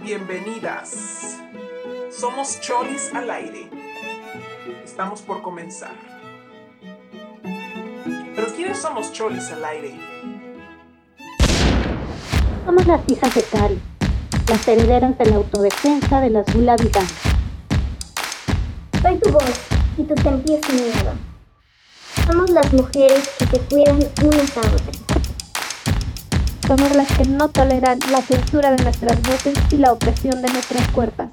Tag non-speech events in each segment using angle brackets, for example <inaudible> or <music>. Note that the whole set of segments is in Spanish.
Bienvenidas. Somos Cholis al aire. Estamos por comenzar. Pero ¿quiénes somos Cholis al aire? Somos las hijas de Cari, las herederas de la autodefensa de las Gula Soy tu voz y tu sentir sin miedo. Somos las mujeres que te cuidan unas a otras. Somos las que no toleran la censura de nuestras voces y la opresión de nuestras cuerpos.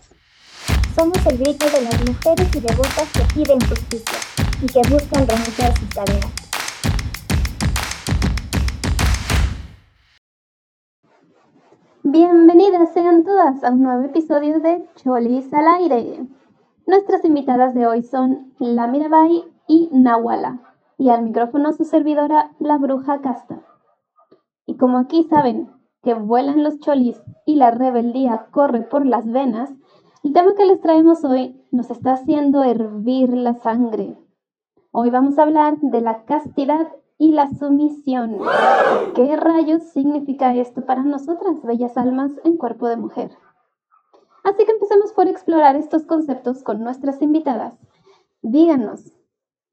Somos el grito de las mujeres y devotas que piden justicia y que buscan renunciar sus tareas. Bienvenidas sean todas a un nuevo episodio de Cholis al aire. Nuestras invitadas de hoy son La Mirabai y Nahuala, y al micrófono su servidora, la bruja Casta. Y como aquí saben que vuelan los cholis y la rebeldía corre por las venas, el tema que les traemos hoy nos está haciendo hervir la sangre. Hoy vamos a hablar de la castidad y la sumisión. ¿Qué rayos significa esto para nosotras, bellas almas en cuerpo de mujer? Así que empecemos por explorar estos conceptos con nuestras invitadas. Díganos,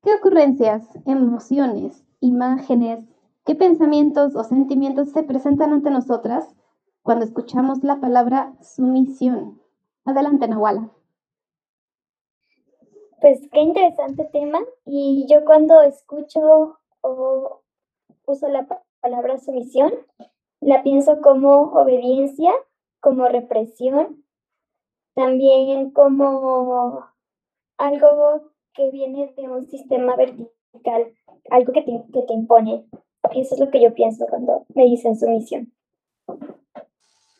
¿qué ocurrencias, emociones, imágenes, ¿Qué pensamientos o sentimientos se presentan ante nosotras cuando escuchamos la palabra sumisión? Adelante, Nahuala. Pues qué interesante tema. Y yo cuando escucho o uso la palabra sumisión, la pienso como obediencia, como represión, también como algo que viene de un sistema vertical, algo que te, que te impone. Eso es lo que yo pienso cuando me dicen sumisión.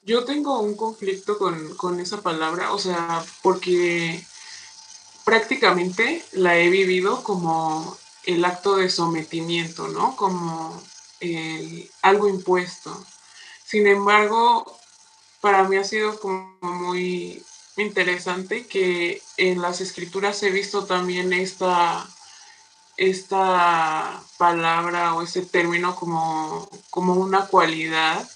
Yo tengo un conflicto con, esa palabra, o sea, porque prácticamente la he vivido como el acto de sometimiento, ¿no? Como algo impuesto. Sin embargo, para mí ha sido como muy interesante que en las escrituras he visto también esta esta palabra o ese término como, como una cualidad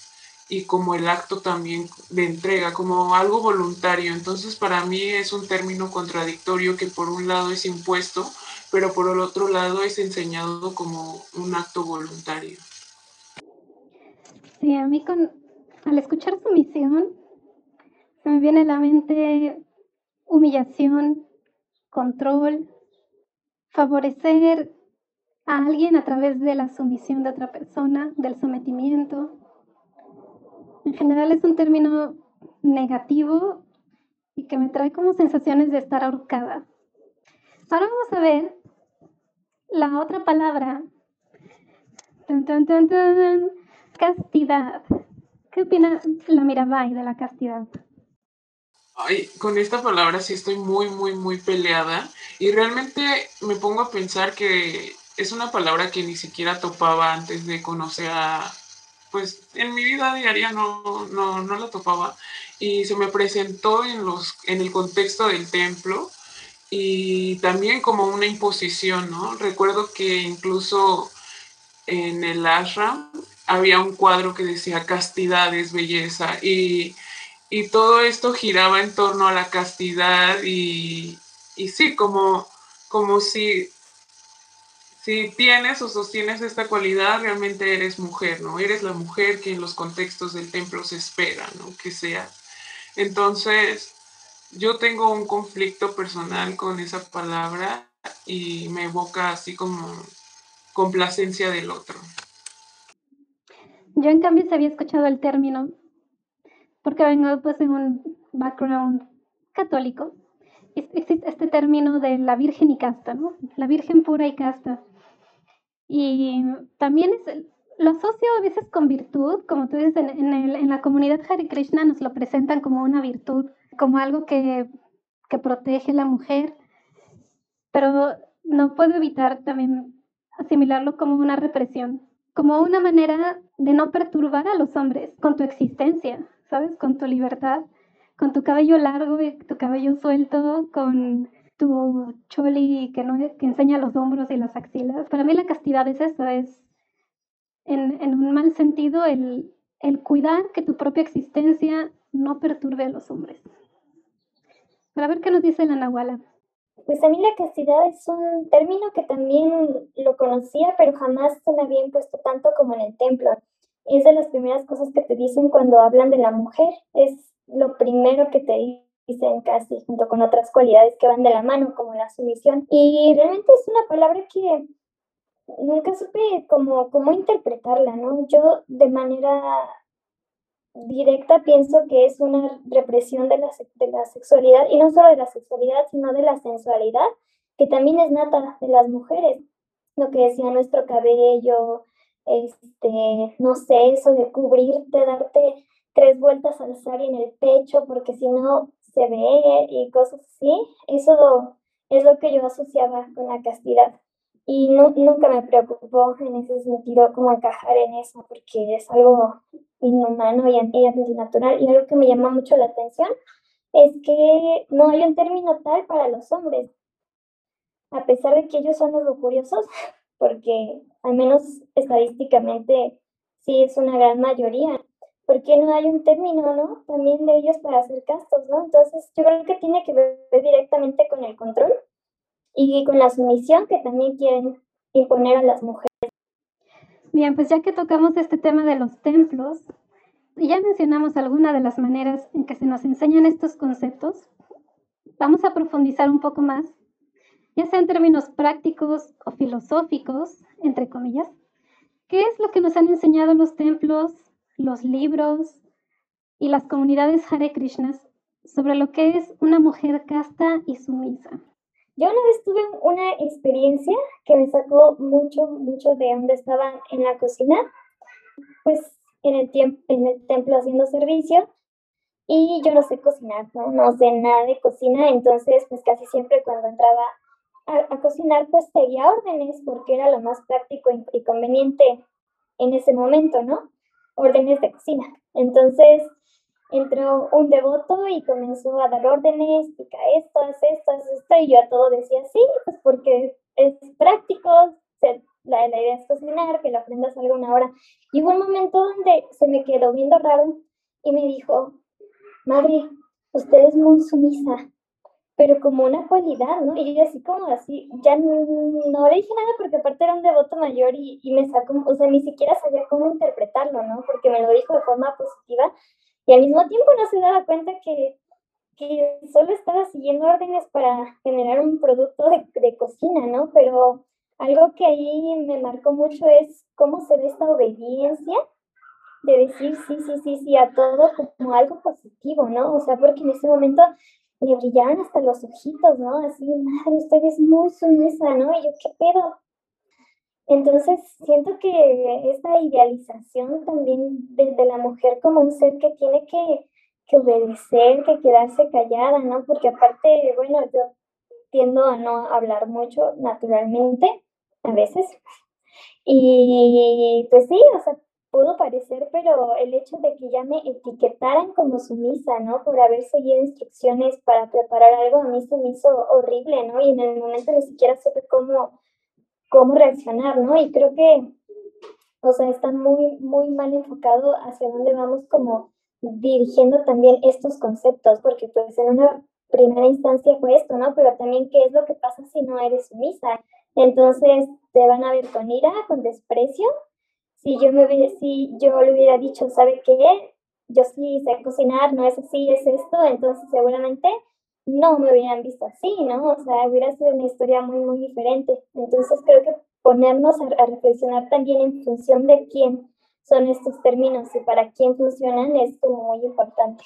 y como el acto también de entrega, como algo voluntario. Entonces para mí es un término contradictorio que por un lado es impuesto, pero por el otro lado es enseñado como un acto voluntario. Sí, a mí con, al escuchar sumisión me viene la mente humillación, control, favorecer a alguien a través de la sumisión de otra persona, del sometimiento. En general es un término negativo y que me trae como sensaciones de estar ahorcada. Ahora vamos a ver la otra palabra. castidad. ¿Qué opina la Mirabai de la castidad? Ay, con esta palabra sí estoy muy, muy, muy peleada y realmente me pongo a pensar que es una palabra que ni siquiera topaba antes de conocer a, pues en mi vida diaria no, no, no la topaba y se me presentó en, los, en el contexto del templo y también como una imposición, ¿no? Recuerdo que incluso en el ashram había un cuadro que decía castidad es belleza y y todo esto giraba en torno a la castidad y, y sí, como, como si, si tienes o sostienes esta cualidad, realmente eres mujer, ¿no? Eres la mujer que en los contextos del templo se espera, ¿no? Que sea. Entonces, yo tengo un conflicto personal con esa palabra y me evoca así como complacencia del otro. Yo en cambio se había escuchado el término porque vengo pues en un background católico, existe este término de la virgen y casta, ¿no? La virgen pura y casta. Y también es, lo asocio a veces con virtud, como tú dices, en, en, la comunidad Hare Krishna nos lo presentan como una virtud, como algo que, que protege a la mujer, pero no puedo evitar también asimilarlo como una represión, como una manera de no perturbar a los hombres con tu existencia, ¿sabes? Con tu libertad, con tu cabello largo y tu cabello suelto, con tu choli que, no, que enseña los hombros y las axilas. Para mí la castidad es eso, es en, un mal sentido el, el cuidar que tu propia existencia no perturbe a los hombres. Para ver qué nos dice la Nahuala. Pues a mí la castidad es un término que también lo conocía, pero jamás se me había impuesto tanto como en el templo. Es de las primeras cosas que te dicen cuando hablan de la mujer. Es lo primero que te dicen casi, junto con otras cualidades que van de la mano, como la sumisión. Y realmente es una palabra que nunca supe cómo, cómo interpretarla, ¿no? Yo de manera directa pienso que es una represión de la, de la sexualidad, y no solo de la sexualidad, sino de la sensualidad, que también es nata de las mujeres. Lo que decía nuestro cabello, este, no sé, eso de cubrirte, darte tres vueltas al sari en el pecho, porque si no se ve y cosas así, eso es lo que yo asociaba con la castidad. Y no, nunca me preocupó en ese sentido como encajar en eso, porque es algo inhumano y antinatural. Y algo que me llama mucho la atención es que no hay un término tal para los hombres, a pesar de que ellos son los lujuriosos, porque al menos estadísticamente sí es una gran mayoría. ¿Por qué no hay un término, no? También de ellos para hacer castos, ¿no? Entonces yo creo que tiene que ver directamente con el control y con la sumisión que también quieren imponer a las mujeres. Bien, pues ya que tocamos este tema de los templos, y ya mencionamos algunas de las maneras en que se nos enseñan estos conceptos, vamos a profundizar un poco más, ya sea en términos prácticos o filosóficos, entre comillas, qué es lo que nos han enseñado los templos, los libros y las comunidades Hare Krishnas sobre lo que es una mujer casta y sumisa. Yo una vez tuve una experiencia que me sacó mucho, mucho de donde estaba en la cocina, pues en el, en el templo haciendo servicio y yo no sé cocinar, ¿no? No sé nada de cocina, entonces pues casi siempre cuando entraba a, cocinar pues seguía órdenes porque era lo más práctico y conveniente en ese momento, ¿no? Órdenes de cocina. Entonces entró un devoto y comenzó a dar órdenes, pica esto, haz esto, haz esto, y yo a todo decía sí, pues porque es práctico, la, la, idea es cocinar, que la ofrenda salga una hora. Y hubo un momento donde se me quedó viendo raro y me dijo, madre, usted es muy sumisa, pero como una cualidad, ¿no? Y yo así como así, ya no, le dije nada porque aparte era un devoto mayor y, y me sacó, o sea, ni siquiera sabía cómo interpretarlo, ¿no? Porque me lo dijo de forma positiva y al mismo tiempo no se daba cuenta que, que solo estaba siguiendo órdenes para generar un producto de, de, cocina, ¿no? Pero algo que ahí me marcó mucho es cómo se ve esta obediencia de decir sí, sí, sí, sí a todo como algo positivo, ¿no? O sea, porque en ese momento le brillaban hasta los ojitos, ¿no? Así, madre, usted es muy sumisa, ¿no? Y yo, ¿qué pedo? Entonces, siento que esta idealización también de, la mujer como un ser que tiene que, que, obedecer, que quedarse callada, ¿no? Porque aparte, bueno, yo tiendo a no hablar mucho naturalmente, a veces. Y pues sí, o sea, pudo parecer, pero el hecho de que ya me etiquetaran como sumisa, ¿no? Por haber seguido instrucciones para preparar algo, a mí se me hizo horrible, ¿no? Y en el momento ni siquiera supe cómo cómo reaccionar, ¿no? Y creo que, o sea, está muy, muy mal enfocado hacia dónde vamos como dirigiendo también estos conceptos, porque pues en una primera instancia fue esto, ¿no? Pero también qué es lo que pasa si no eres sumisa. Entonces te van a ver con ira, con desprecio. Si yo me si yo le hubiera dicho, ¿sabe qué? Yo sí sé cocinar, no es así, es esto, entonces seguramente no me hubieran visto así, ¿no? O sea, hubiera sido una historia muy, muy diferente. Entonces creo que ponernos a, reflexionar también en función de quién son estos términos y para quién funcionan es como muy importante.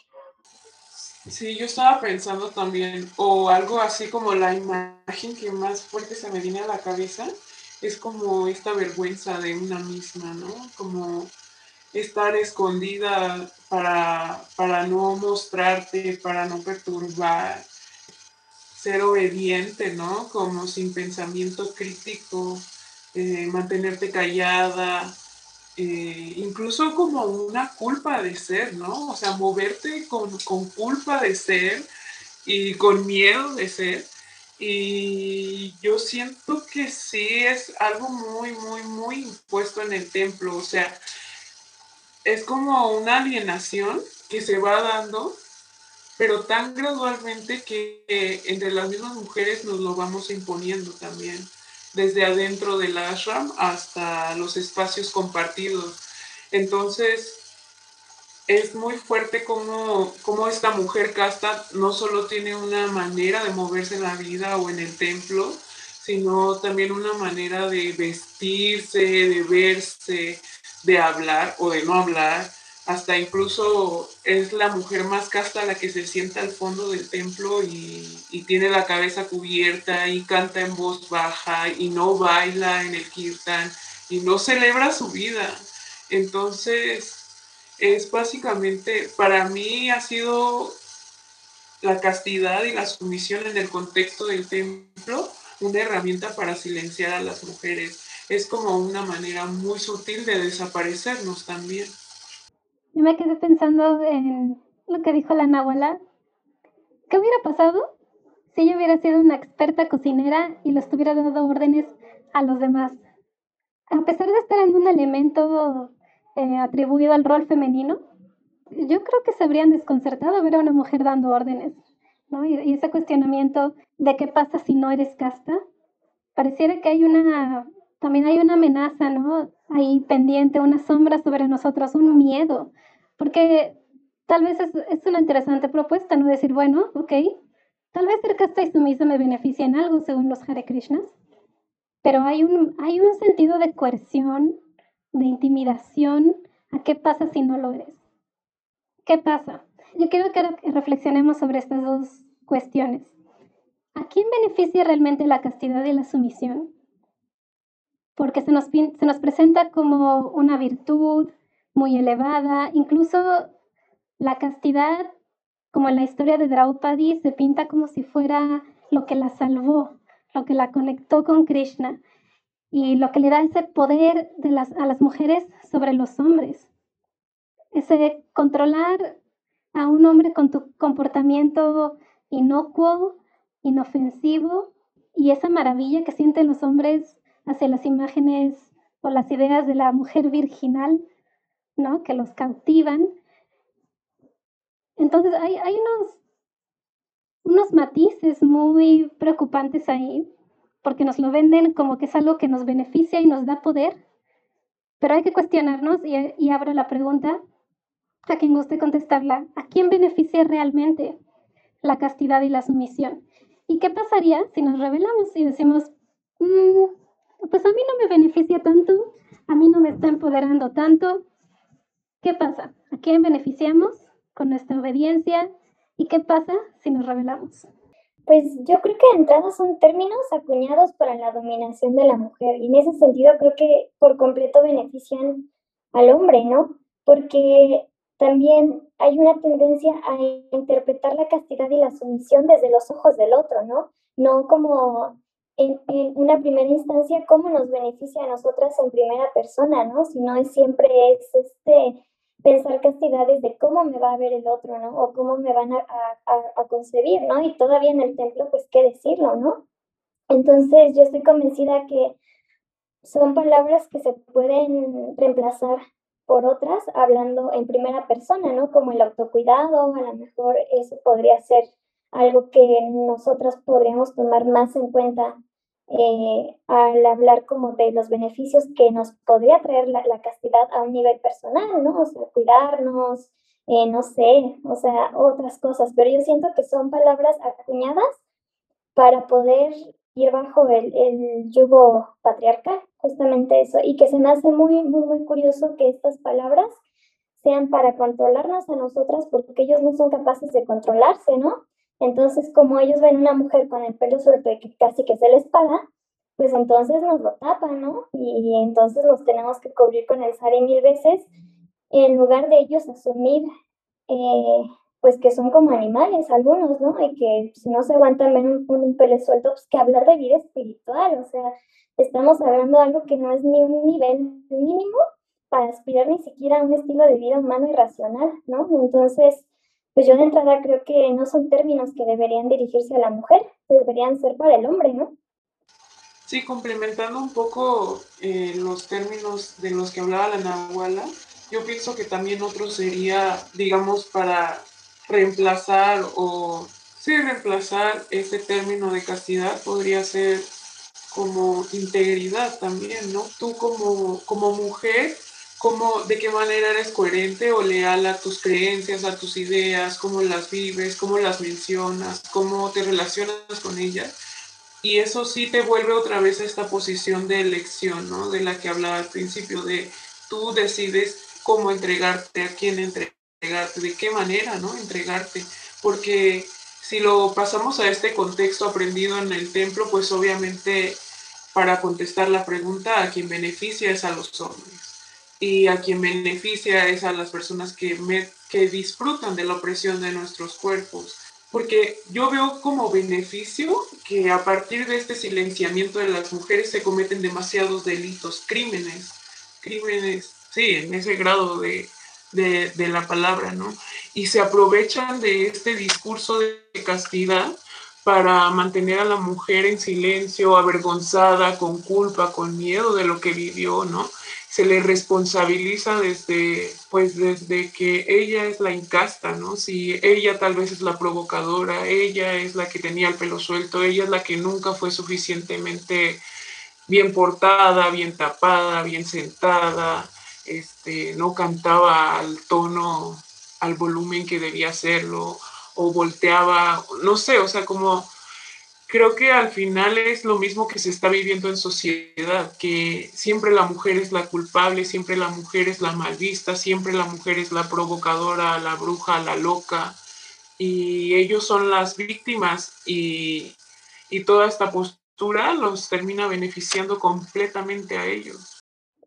Sí, yo estaba pensando también, o algo así como la imagen que más fuerte se me viene a la cabeza, es como esta vergüenza de una misma, ¿no? Como estar escondida para, para no mostrarte, para no perturbar, ser obediente, ¿no? Como sin pensamiento crítico, eh, mantenerte callada, eh, incluso como una culpa de ser, ¿no? O sea, moverte con, con culpa de ser y con miedo de ser. Y yo siento que sí es algo muy, muy, muy impuesto en el templo. O sea, es como una alienación que se va dando, pero tan gradualmente que entre las mismas mujeres nos lo vamos imponiendo también, desde adentro del ashram hasta los espacios compartidos. Entonces, es muy fuerte como, como esta mujer casta no solo tiene una manera de moverse en la vida o en el templo, sino también una manera de vestirse, de verse, de hablar o de no hablar. Hasta incluso es la mujer más casta la que se sienta al fondo del templo y, y tiene la cabeza cubierta y canta en voz baja y no baila en el kirtan y no celebra su vida. Entonces, es básicamente, para mí ha sido la castidad y la sumisión en el contexto del templo una herramienta para silenciar a las mujeres. Es como una manera muy sutil de desaparecernos también. Yo me quedé pensando en lo que dijo la Nahuala. ¿Qué hubiera pasado si ella hubiera sido una experta cocinera y les hubiera dado órdenes a los demás? A pesar de estar en un elemento eh, atribuido al rol femenino, yo creo que se habrían desconcertado ver a una mujer dando órdenes, ¿no? Y, y, ese cuestionamiento de qué pasa si no eres casta, pareciera que hay una, también hay una amenaza, ¿no? Ahí pendiente, una sombra sobre nosotros, un miedo, porque tal vez es, es una interesante propuesta, ¿no? Decir, bueno, ok, tal vez ser casta y sumisa me beneficia en algo según los Hare Krishnas, pero hay un, hay un sentido de coerción de intimidación a qué pasa si no lo eres. ¿Qué pasa? Yo quiero que reflexionemos sobre estas dos cuestiones. ¿A quién beneficia realmente la castidad y la sumisión? Porque se nos, se nos presenta como una virtud muy elevada, incluso la castidad, como en la historia de Draupadi, se pinta como si fuera lo que la salvó, lo que la conectó con Krishna y lo que le da ese poder a las mujeres sobre los hombres. Ese controlar a un hombre con tu comportamiento inocuo, inofensivo y esa maravilla que sienten los hombres hacia las imágenes o las ideas de la mujer virginal, ¿no? Que los cautivan. Entonces hay, hay unos, unos matices muy preocupantes ahí porque nos lo venden como que es algo que nos beneficia y nos da poder. Pero hay que cuestionarnos y, abro la pregunta a quien guste contestarla. ¿A quién beneficia realmente la castidad y la sumisión? ¿Y qué pasaría si nos revelamos y decimos, mm, pues a mí no me beneficia tanto, a mí no me está empoderando tanto? ¿Qué pasa? ¿A quién beneficiamos con nuestra obediencia? ¿Y qué pasa si nos revelamos? Pues yo creo que de entrada son términos acuñados para la dominación de la mujer y en ese sentido creo que por completo benefician al hombre, ¿no? Porque también hay una tendencia a interpretar la castidad y la sumisión desde los ojos del otro, ¿no? No como en, en, una primera instancia cómo nos beneficia a nosotras en primera persona, ¿no? Sino es siempre es este pensar castidades de cómo me va a ver el otro, ¿no? O cómo me van a, a, concebir, ¿no? Y todavía en el templo, pues, ¿qué decirlo, ¿no? Entonces, yo estoy convencida que son palabras que se pueden reemplazar por otras hablando en primera persona, ¿no? Como el autocuidado, a lo mejor eso podría ser algo que nosotras podríamos tomar más en cuenta eh, al hablar como de los beneficios que nos podría traer la, castidad a un nivel personal, ¿no? O sea, cuidarnos, eh, no sé, o sea, otras cosas, pero yo siento que son palabras acuñadas para poder ir bajo el, el yugo patriarcal, justamente eso, y que se me hace muy, muy, muy curioso que estas palabras sean para controlarnos a nosotras porque ellos no son capaces de controlarse, ¿no? Entonces, como ellos ven una mujer con el pelo suelto y que casi que se les para, pues entonces nos lo tapan, ¿no? Y, entonces nos tenemos que cubrir con el sari mil veces, en lugar de ellos asumir, eh, pues que son como animales algunos, ¿no? Y que si no se aguantan ver un, un pelo suelto, pues que hablar de vida espiritual, o sea, estamos hablando de algo que no es ni un nivel mínimo para aspirar ni siquiera a un estilo de vida humano y racional, ¿no? Entonces, pues yo de entrada creo que no son términos que deberían dirigirse a la mujer, deberían ser para el hombre, ¿no? Sí, complementando un poco eh, los términos de los que hablaba la Nahuala, yo pienso que también otro sería, digamos, para reemplazar o sí reemplazar este término de castidad podría ser como integridad también, ¿no? Tú como, como mujer, cómo, de qué manera eres coherente o leal a tus creencias, a tus ideas, cómo las vives, cómo las mencionas, cómo te relacionas con ellas. Y eso sí te vuelve otra vez a esta posición de elección, ¿no? De la que hablaba al principio, de tú decides cómo entregarte, a quién entregarte, de qué manera, ¿no? Entregarte. Porque si lo pasamos a este contexto aprendido en el templo, pues obviamente para contestar la pregunta, a quien beneficia es a los hombres y a quien beneficia es a las personas que, que disfrutan de la opresión de nuestros cuerpos. Porque yo veo como beneficio que a partir de este silenciamiento de las mujeres se cometen demasiados delitos, crímenes, crímenes, sí, en ese grado de, de, la palabra, ¿no? Y se aprovechan de este discurso de castidad para mantener a la mujer en silencio, avergonzada, con culpa, con miedo de lo que vivió, ¿no? Se le responsabiliza desde, pues desde que ella es la incasta, ¿no? Si ella tal vez es la provocadora, ella es la que tenía el pelo suelto, ella es la que nunca fue suficientemente bien portada, bien tapada, bien sentada, este, no cantaba al tono, al volumen que debía hacerlo, o volteaba, no sé, o sea, como creo que al final es lo mismo que se está viviendo en sociedad, que siempre la mujer es la culpable, siempre la mujer es la mal vista, siempre la mujer es la provocadora, la bruja, la loca, y ellos son las víctimas y, y toda esta postura los termina beneficiando completamente a ellos.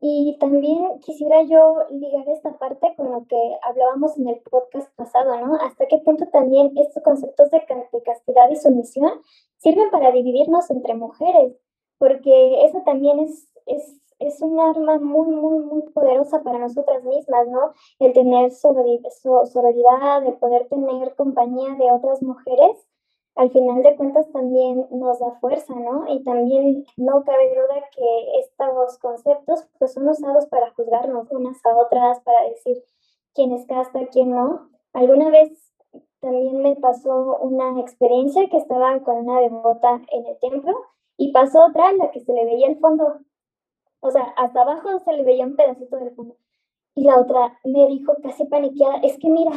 Y también quisiera yo ligar esta parte con lo que hablábamos en el podcast pasado, ¿no? Hasta qué punto también estos conceptos de, castidad y sumisión sirven para dividirnos entre mujeres, porque eso también es, es, es un arma muy, muy, muy poderosa para nosotras mismas, ¿no? El tener sororidad, el poder tener compañía de otras mujeres al final de cuentas también nos da fuerza, ¿no? Y también no cabe duda que estos conceptos pues son usados para juzgarnos unas a otras, para decir quién es casta, quién no. Alguna vez también me pasó una experiencia que estaba con una devota en el templo y pasó otra en la que se le veía el fondo, o sea, hasta abajo se le veía un pedacito del fondo. Y la otra me dijo casi paniqueada, es que mira,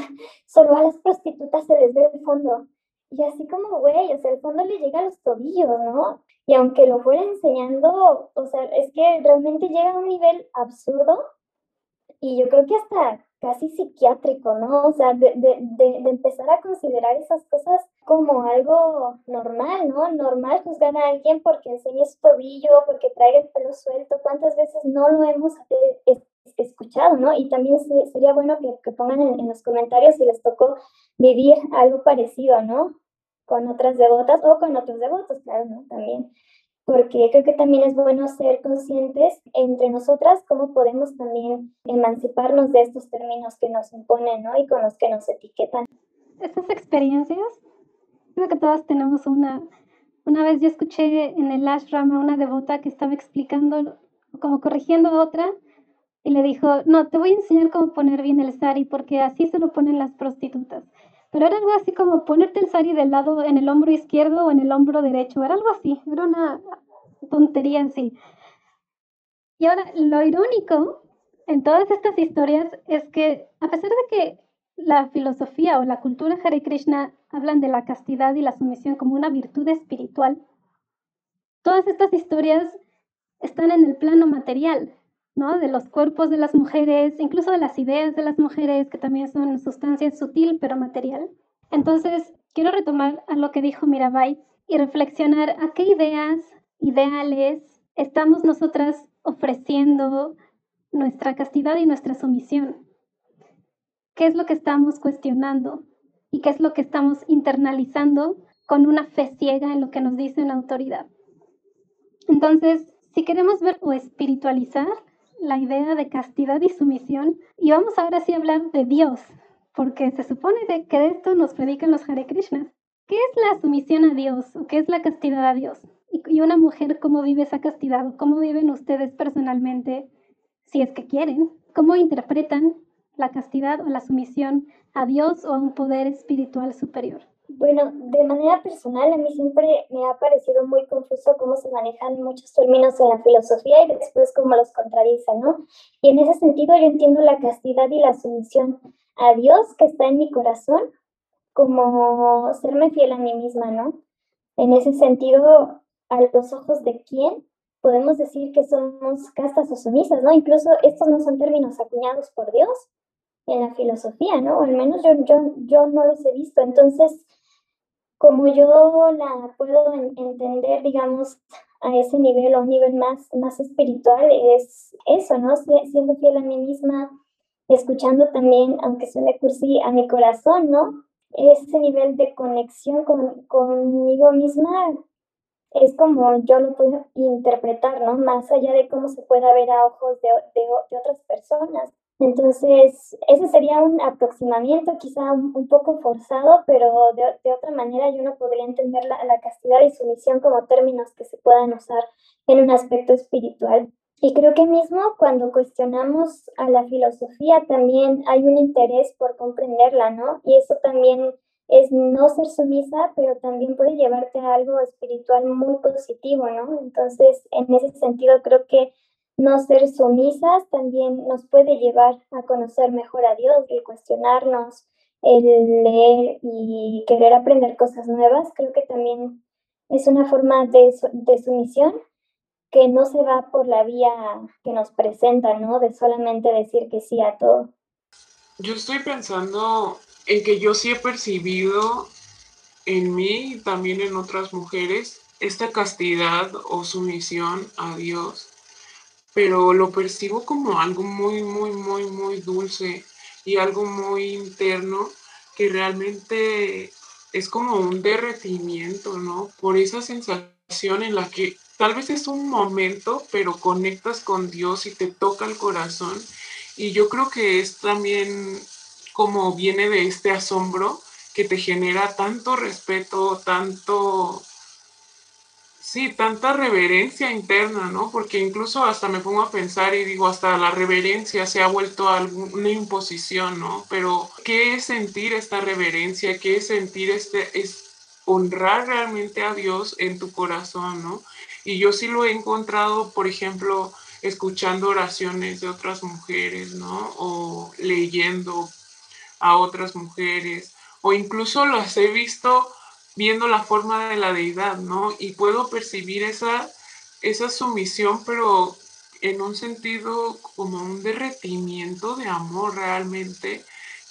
solo a las prostitutas se les ve el fondo. Y así como, güey, o sea, el fondo le llega a los tobillos, ¿no? Y aunque lo fuera enseñando, o sea, es que realmente llega a un nivel absurdo y yo creo que hasta casi psiquiátrico, ¿no? O sea, de, de, de, de, empezar a considerar esas cosas como algo normal, ¿no? Normal juzgar a alguien porque enseñe su tobillo, porque traiga el pelo suelto. ¿Cuántas veces no lo hemos escuchado, ¿no? Y también sería bueno que, que pongan en, en, los comentarios si les tocó vivir algo parecido, ¿no? Con otras devotas o con otros devotos, claro, ¿no? También. Porque creo que también es bueno ser conscientes entre nosotras cómo podemos también emanciparnos de estos términos que nos imponen, ¿no? Y con los que nos etiquetan. Estas experiencias, creo que todas tenemos una. Una vez yo escuché en el ashram a una devota que estaba explicando, como corrigiendo a otra, y le dijo, no, te voy a enseñar cómo poner bien el sari porque así se lo ponen las prostitutas. Pero era algo así como ponerte el sari del lado en el hombro izquierdo o en el hombro derecho, era algo así, era una tontería en sí. Y ahora, lo irónico en todas estas historias es que a pesar de que la filosofía o la cultura Hare Krishna hablan de la castidad y la sumisión como una virtud espiritual, todas estas historias están en el plano material, ¿no? De los cuerpos de las mujeres, incluso de las ideas de las mujeres, que también son sustancia sutil pero material. Entonces, quiero retomar a lo que dijo Mirabai y reflexionar a qué ideas, ideales estamos nosotras ofreciendo nuestra castidad y nuestra sumisión. ¿Qué es lo que estamos cuestionando? ¿Y qué es lo que estamos internalizando con una fe ciega en lo que nos dice una autoridad? Entonces, si queremos ver o espiritualizar la idea de castidad y sumisión. Y vamos ahora sí a hablar de Dios, porque se supone que de esto nos predican los Hare Krishnas. ¿Qué es la sumisión a Dios o qué es la castidad a Dios? Y, una mujer, ¿cómo vive esa castidad? ¿Cómo viven ustedes personalmente, si es que quieren, ¿cómo interpretan la castidad o la sumisión a Dios o a un poder espiritual superior? Bueno, de manera personal, a mí siempre me ha parecido muy confuso cómo se manejan muchos términos en la filosofía y después cómo los contradicen, ¿no? Y en ese sentido yo entiendo la castidad y la sumisión a Dios que está en mi corazón como serme fiel a mí misma, ¿no? En ese sentido, a los ojos de quién podemos decir que somos castas o sumisas, ¿no? Incluso estos no son términos acuñados por Dios en la filosofía, ¿no? O al menos yo, yo, yo no los he visto. Entonces, como yo la puedo entender, digamos, a ese nivel o un nivel más, más espiritual, es eso, ¿no? Siendo fiel a mí misma, escuchando también, aunque suene cursi, a mi corazón, ¿no? Ese nivel de conexión con, conmigo misma es como yo lo puedo interpretar, ¿no? Más allá de cómo se pueda ver a ojos de, de otras personas. Entonces, ese sería un aproximamiento quizá un, poco forzado, pero de, otra manera yo no podría entender la, la, castidad y sumisión como términos que se puedan usar en un aspecto espiritual. Y creo que mismo cuando cuestionamos a la filosofía también hay un interés por comprenderla, ¿no? Y eso también es no ser sumisa, pero también puede llevarte a algo espiritual muy positivo, ¿no? Entonces, en ese sentido, creo que no ser sumisas también nos puede llevar a conocer mejor a Dios, y cuestionarnos, el leer y querer aprender cosas nuevas, creo que también es una forma de, de sumisión que no se va por la vía que nos presenta, ¿no? De solamente decir que sí a todo. Yo estoy pensando en que yo sí he percibido en mí y también en otras mujeres esta castidad o sumisión a Dios pero lo percibo como algo muy, muy, muy, muy dulce y algo muy interno que realmente es como un derretimiento, ¿no? Por esa sensación en la que tal vez es un momento, pero conectas con Dios y te toca el corazón. Y yo creo que es también como viene de este asombro que te genera tanto respeto, tanto Sí, tanta reverencia interna, ¿no? Porque incluso hasta me pongo a pensar y digo, hasta la reverencia se ha vuelto una imposición, ¿no? Pero, ¿qué es sentir esta reverencia? ¿Qué es sentir este, es honrar realmente a Dios en tu corazón, ¿no? Y yo sí lo he encontrado, por ejemplo, escuchando oraciones de otras mujeres, ¿no? O leyendo a otras mujeres, o incluso las he visto viendo la forma de la deidad, ¿no? Y puedo percibir esa, esa sumisión, pero en un sentido como un derretimiento de amor realmente,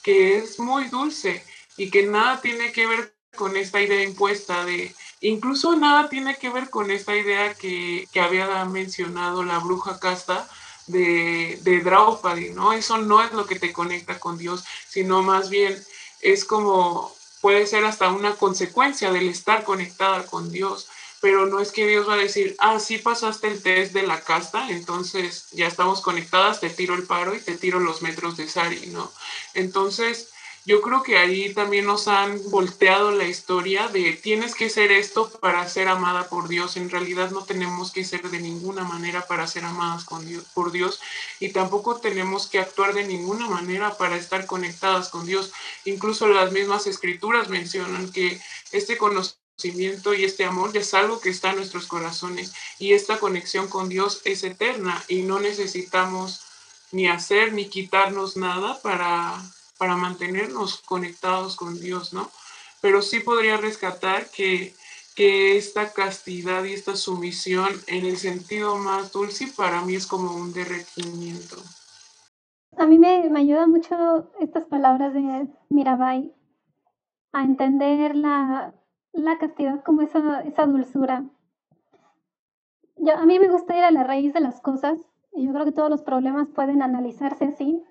que es muy dulce y que nada tiene que ver con esta idea impuesta de, incluso nada tiene que ver con esta idea que, que había mencionado la bruja casta de, de Draupadi, ¿no? Eso no es lo que te conecta con Dios, sino más bien es como puede ser hasta una consecuencia del estar conectada con Dios, pero no es que Dios va a decir, ah, sí pasaste el test de la casta, entonces ya estamos conectadas, te tiro el paro y te tiro los metros de Sari, ¿no? Entonces, yo creo que ahí también nos han volteado la historia de tienes que ser esto para ser amada por Dios. En realidad no tenemos que ser de ninguna manera para ser amadas con Dios, por Dios y tampoco tenemos que actuar de ninguna manera para estar conectadas con Dios. Incluso las mismas escrituras mencionan que este conocimiento y este amor es algo que está en nuestros corazones y esta conexión con Dios es eterna y no necesitamos ni hacer ni quitarnos nada para para mantenernos conectados con Dios, ¿no? Pero sí podría rescatar que, que esta castidad y esta sumisión en el sentido más dulce para mí es como un derretimiento. A mí me, me ayuda mucho estas palabras de Mirabai a entender la, la castidad como esa, esa dulzura. A mí me gusta ir a la raíz de las cosas y yo creo que todos los problemas pueden analizarse así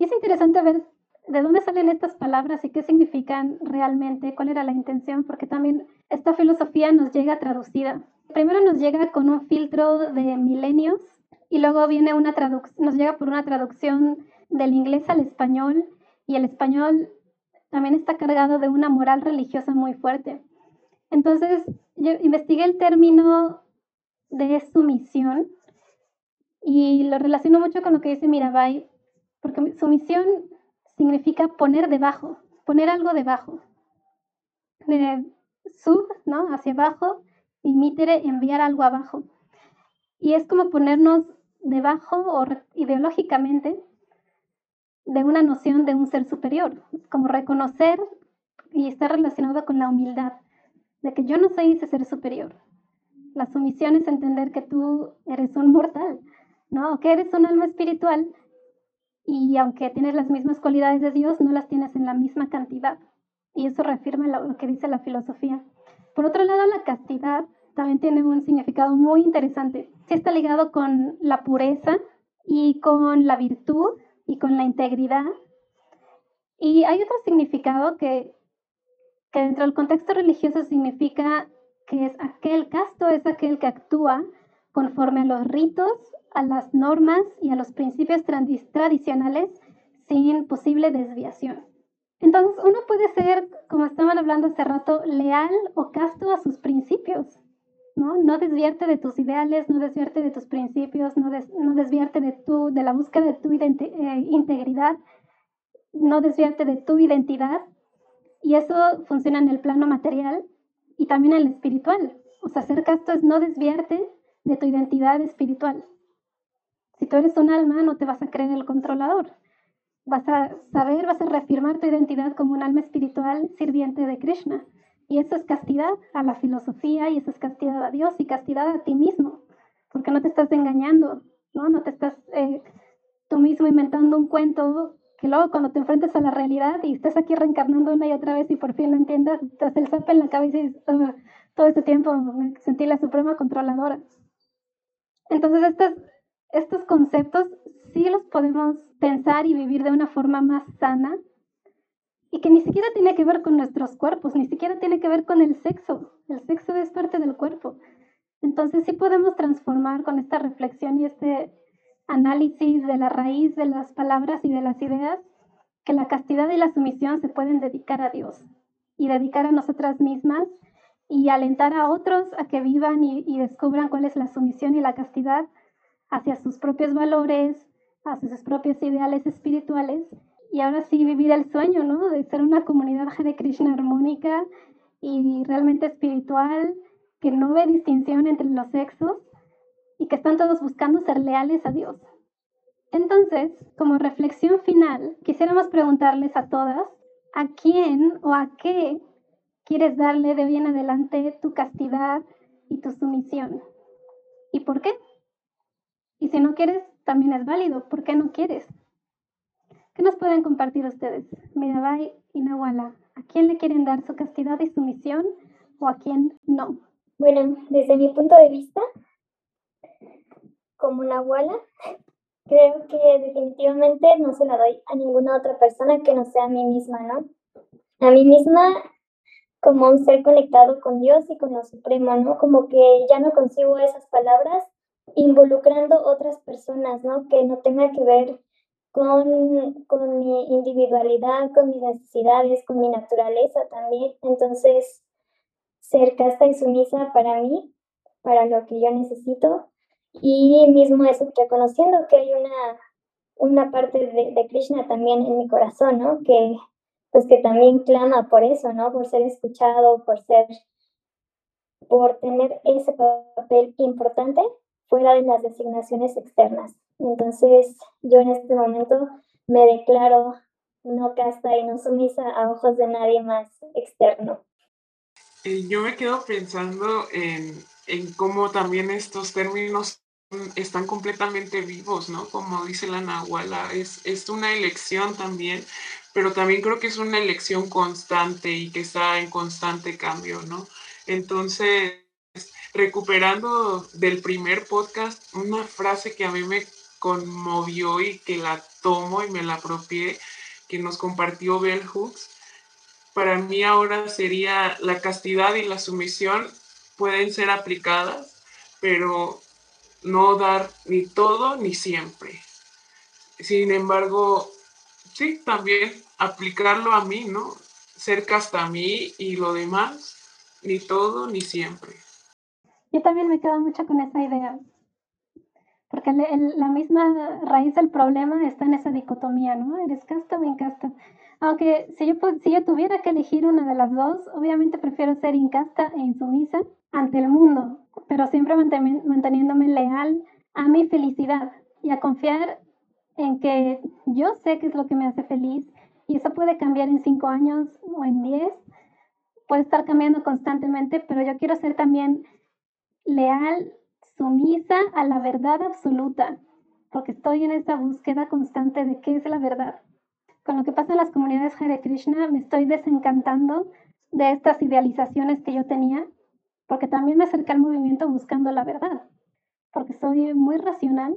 y es interesante ver de dónde salen estas palabras y qué significan realmente, cuál era la intención, porque también esta filosofía nos llega traducida. Primero nos llega con un filtro de milenios y luego viene una nos llega por una traducción del inglés al español y el español también está cargado de una moral religiosa muy fuerte. Entonces, yo investigué el término de sumisión Y lo relaciono mucho con lo que dice Mirabai, porque sumisión significa poner debajo, poner algo debajo. De sub, ¿no? Hacia abajo, y mitere, enviar algo abajo. Y es como ponernos debajo o ideológicamente de una noción de un ser superior, como reconocer y está relacionado con la humildad, de que yo no soy ese ser superior. La sumisión es entender que tú eres un mortal, ¿no? Que eres un alma espiritual y aunque tienes las mismas cualidades de Dios, no las tienes en la misma cantidad. Y eso reafirma lo que dice la filosofía. Por otro lado, la castidad también tiene un significado muy interesante. Sí está ligado con la pureza y con la virtud y con la integridad. Y hay otro significado que, que dentro del contexto religioso significa que es aquel casto, es aquel que actúa conforme a los ritos, a las normas y a los principios tradicionales sin posible desviación. Entonces uno puede ser, como estaban hablando hace rato, leal o casto a sus principios, ¿no? No desviarte de tus ideales, no desviarte de tus principios, no, no desviarte de, tu, de la búsqueda de tu eh, integridad, no desviarte de tu identidad. Y eso funciona en el plano material y también en el espiritual. O sea, ser casto es no desviarte de tu identidad espiritual. Si tú eres un alma, no te vas a creer el controlador. Vas a saber, vas a reafirmar tu identidad como un alma espiritual sirviente de Krishna. Y eso es castidad a la filosofía y eso es castidad a Dios y castidad a ti mismo, porque no te estás engañando, ¿no? No te estás eh, tú mismo inventando un cuento que luego cuando te enfrentes a la realidad y estés aquí reencarnando una y otra vez y por fin lo entiendas, te hace el zape en la cabeza y dices, todo este tiempo me sentí la suprema controladora. Entonces estos, estos conceptos sí los podemos pensar y vivir de una forma más sana y que ni siquiera tiene que ver con nuestros cuerpos, ni siquiera tiene que ver con el sexo. El sexo es parte del cuerpo. Entonces sí podemos transformar con esta reflexión y este análisis de la raíz de las palabras y de las ideas que la castidad y la sumisión se pueden dedicar a Dios y dedicar a nosotras mismas y alentar a otros a que vivan y, y descubran cuál es la sumisión y la castidad hacia sus propios valores, hacia sus propios ideales espirituales y ahora sí vivir el sueño, ¿no? De ser una comunidad Hare Krishna armónica y realmente espiritual, que no ve distinción entre los sexos y que están todos buscando ser leales a Dios. Entonces, como reflexión final, quisiéramos preguntarles a todas, ¿a quién o a qué quieres darle de bien adelante tu castidad y tu sumisión? ¿Y por qué? Y si no quieres, también es válido. ¿Por qué no quieres? ¿Qué nos pueden compartir ustedes? Mirabai y Nahuala. ¿A quién le quieren dar su castidad y sumisión o a quién no? Bueno, desde mi punto de vista, como Nahuala, <laughs> creo que definitivamente no se la doy a ninguna otra persona que no sea a mí misma, ¿no? A mí misma como un ser conectado con Dios y con lo Supremo, ¿no? Como que ya no consigo esas palabras involucrando otras personas, ¿no? Que no tenga que ver con, con mi individualidad, con mis necesidades, con mi naturaleza también. Entonces, ser casta y sumisa para mí, para lo que yo necesito. Y mismo eso, reconociendo que hay una, una parte de, de, Krishna también en mi corazón, ¿no? Que, pues que también clama por eso, ¿no? Por ser escuchado, por ser, por tener ese papel importante fuera de las designaciones externas. Entonces, yo en este momento me declaro no casta y no sumisa a ojos de nadie más externo. Yo me quedo pensando en, en cómo también estos términos están completamente vivos, ¿no? Como dice la Nahuala, es, es una elección también, pero también creo que es una elección constante y que está en constante cambio, ¿no? Entonces, recuperando del primer podcast una frase que a mí me conmovió y que la tomo y me la apropié, que nos compartió Bell Hooks. Para mí ahora sería la castidad y la sumisión pueden ser aplicadas, pero no dar ni todo ni siempre. Sin embargo, sí, también aplicarlo a mí, ¿no? Ser casta a mí y lo demás, ni todo ni siempre. Yo también me quedo mucho con esa idea. porque la misma raíz del problema está en esa dicotomía, ¿no? ¿Eres casta o incasta? Aunque si yo, si yo tuviera que elegir una de las dos, obviamente prefiero ser incasta e insumisa ante el mundo, pero siempre manteniéndome leal a mi felicidad y a confiar en que yo sé qué es lo que me hace feliz y eso puede cambiar en cinco años o en diez, puede estar cambiando constantemente, pero yo quiero ser también leal sumisa a la verdad absoluta, porque estoy en esa búsqueda constante de qué es la verdad. Con lo que pasa en las comunidades Hare Krishna, me estoy desencantando de estas idealizaciones que yo tenía, porque también me acerqué al movimiento buscando la verdad, porque soy muy racional.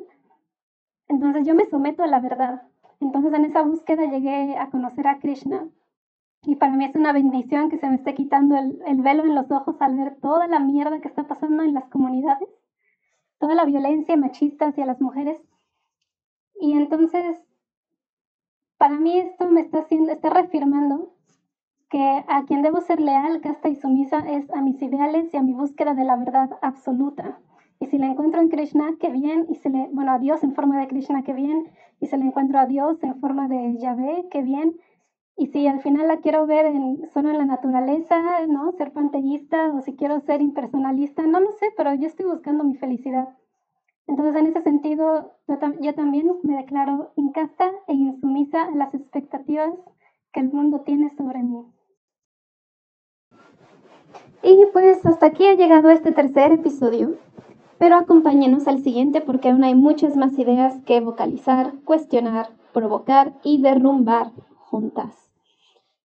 Entonces yo me someto a la verdad. Entonces en esa búsqueda llegué a conocer a Krishna. Y para mí es una bendición que se me esté quitando el, el velo en los ojos al ver toda la mierda que está pasando en las comunidades toda la violencia machista hacia las mujeres. Y entonces, para mí esto me está haciendo, está reafirmando que a quien debo ser leal, casta y sumisa es a mis ideales y a mi búsqueda de la verdad absoluta. Y si la encuentro en Krishna, qué bien. Y se le, bueno, a Dios en forma de Krishna, qué bien. Y si la encuentro a Dios en forma de Yahvé, qué bien. Y si al final la quiero ver en, solo en la naturaleza, ¿no? Ser panteísta o si quiero ser impersonalista, no lo sé, pero yo estoy buscando mi felicidad. Entonces, en ese sentido, yo, también me declaro incasta e insumisa a las expectativas que el mundo tiene sobre mí. Y pues hasta aquí ha llegado este tercer episodio, pero acompáñenos al siguiente porque aún hay muchas más ideas que vocalizar, cuestionar, provocar y derrumbar juntas.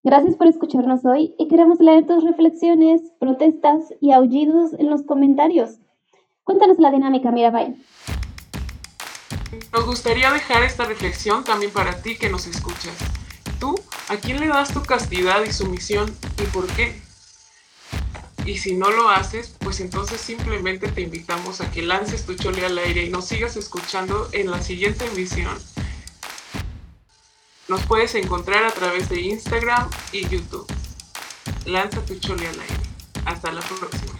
Gracias por escucharnos hoy y queremos leer tus reflexiones, protestas y aullidos en los comentarios. Cuéntanos la dinámica, Mirabai. Nos gustaría dejar esta reflexión también para ti que nos escuchas. ¿Tú a quién le das tu castidad y sumisión y por qué? Y si no lo haces, pues entonces simplemente te invitamos a que lances tu chole al aire y nos sigas escuchando en la siguiente emisión. Nos puedes encontrar a través de Instagram y YouTube. Lanza tu chole al aire. Hasta la próxima.